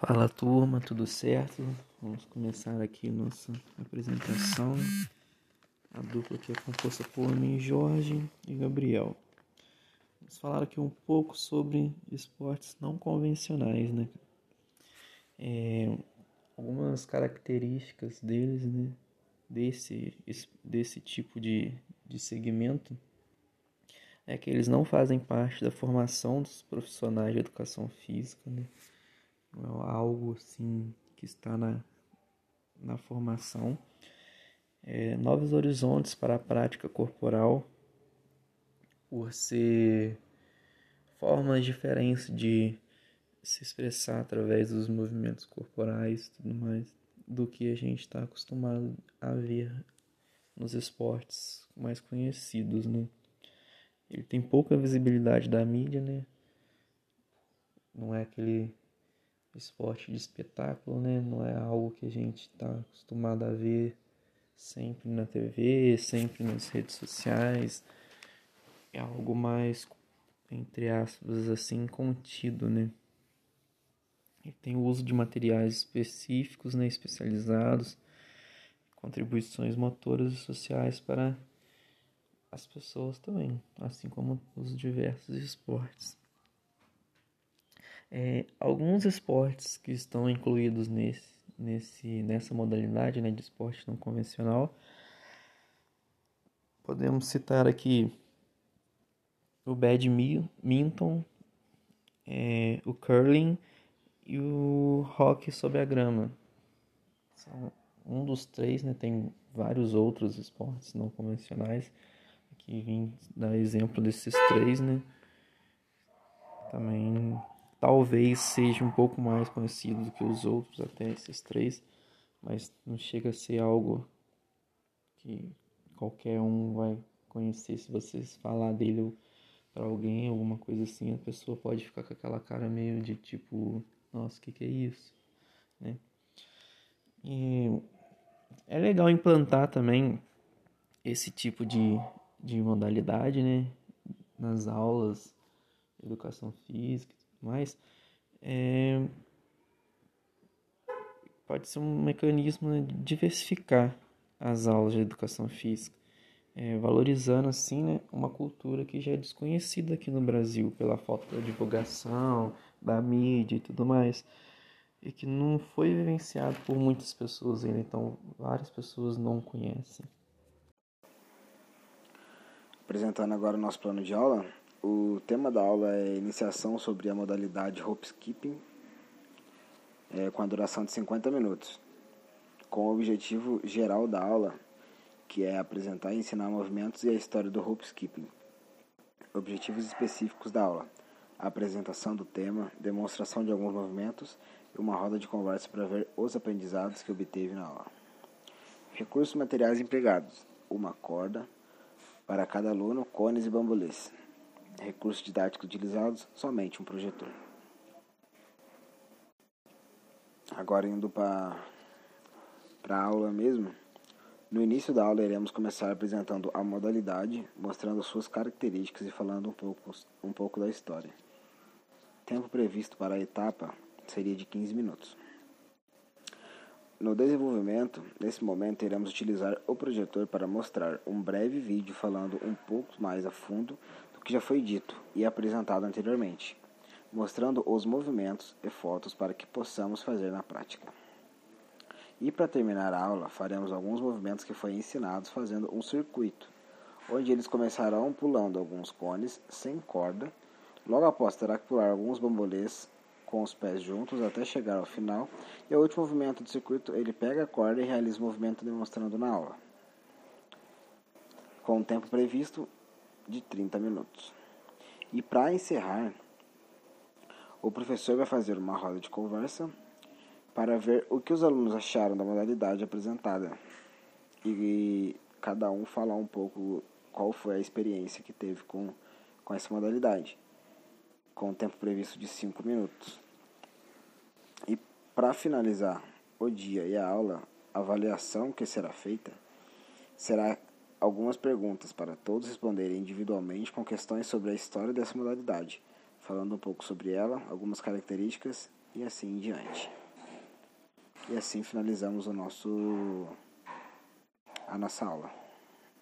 Fala turma, tudo certo? Vamos começar aqui nossa apresentação. A dupla aqui é composta por mim, Jorge e Gabriel. Vamos falar aqui um pouco sobre esportes não convencionais, né? É, algumas características deles, né? Desse, desse tipo de, de segmento é que eles não fazem parte da formação dos profissionais de educação física, né? É algo assim que está na, na formação. É, novos horizontes para a prática corporal, por ser formas diferentes de se expressar através dos movimentos corporais e tudo mais, do que a gente está acostumado a ver nos esportes mais conhecidos, né? Ele tem pouca visibilidade da mídia, né? Não é aquele esporte de espetáculo, né? Não é algo que a gente está acostumado a ver sempre na TV, sempre nas redes sociais. É algo mais, entre aspas, assim, contido, né? Tem o uso de materiais específicos, né? Especializados, contribuições motoras e sociais para as pessoas também, assim como os diversos esportes. É, alguns esportes que estão incluídos nesse, nesse, nessa modalidade né, de esporte não convencional, podemos citar aqui o badminton, é, o curling e o hockey sobre a grama. São um dos três, né, tem vários outros esportes não convencionais que vim dar exemplo desses três, né? Também talvez seja um pouco mais conhecido do que os outros, até esses três, mas não chega a ser algo que qualquer um vai conhecer se vocês falar dele para alguém, alguma coisa assim, a pessoa pode ficar com aquela cara meio de tipo, nossa, o que, que é isso? Né? E é legal implantar também esse tipo de, de modalidade, né? Nas aulas educação física mais, é... pode ser um mecanismo né, de diversificar as aulas de educação física, é, valorizando assim né, uma cultura que já é desconhecida aqui no Brasil pela falta da divulgação, da mídia e tudo mais, e que não foi vivenciado por muitas pessoas ainda, então várias pessoas não conhecem. Apresentando agora o nosso plano de aula, o tema da aula é iniciação sobre a modalidade rope skipping, é, com a duração de 50 minutos, com o objetivo geral da aula, que é apresentar e ensinar movimentos e a história do rope skipping. Objetivos específicos da aula: a apresentação do tema, demonstração de alguns movimentos e uma roda de conversa para ver os aprendizados que obteve na aula. Recursos materiais empregados: uma corda, para cada aluno, cones e bambolês. Recursos didáticos utilizados, somente um projetor. Agora indo para a aula mesmo. No início da aula iremos começar apresentando a modalidade, mostrando suas características e falando um pouco, um pouco da história. Tempo previsto para a etapa seria de 15 minutos. No desenvolvimento, nesse momento, iremos utilizar o projetor para mostrar um breve vídeo falando um pouco mais a fundo do que já foi dito e apresentado anteriormente, mostrando os movimentos e fotos para que possamos fazer na prática. E para terminar a aula, faremos alguns movimentos que foram ensinados fazendo um circuito, onde eles começarão pulando alguns cones sem corda, logo após terá que pular alguns bambolês com os pés juntos até chegar ao final. E o último movimento do circuito, ele pega a corda e realiza o movimento demonstrando na aula. Com um tempo previsto de 30 minutos. E para encerrar, o professor vai fazer uma roda de conversa para ver o que os alunos acharam da modalidade apresentada. E cada um falar um pouco qual foi a experiência que teve com, com essa modalidade com o tempo previsto de 5 minutos. E para finalizar o dia e a aula, a avaliação que será feita será algumas perguntas para todos responderem individualmente com questões sobre a história dessa modalidade, falando um pouco sobre ela, algumas características e assim em diante. E assim finalizamos o nosso a nossa aula.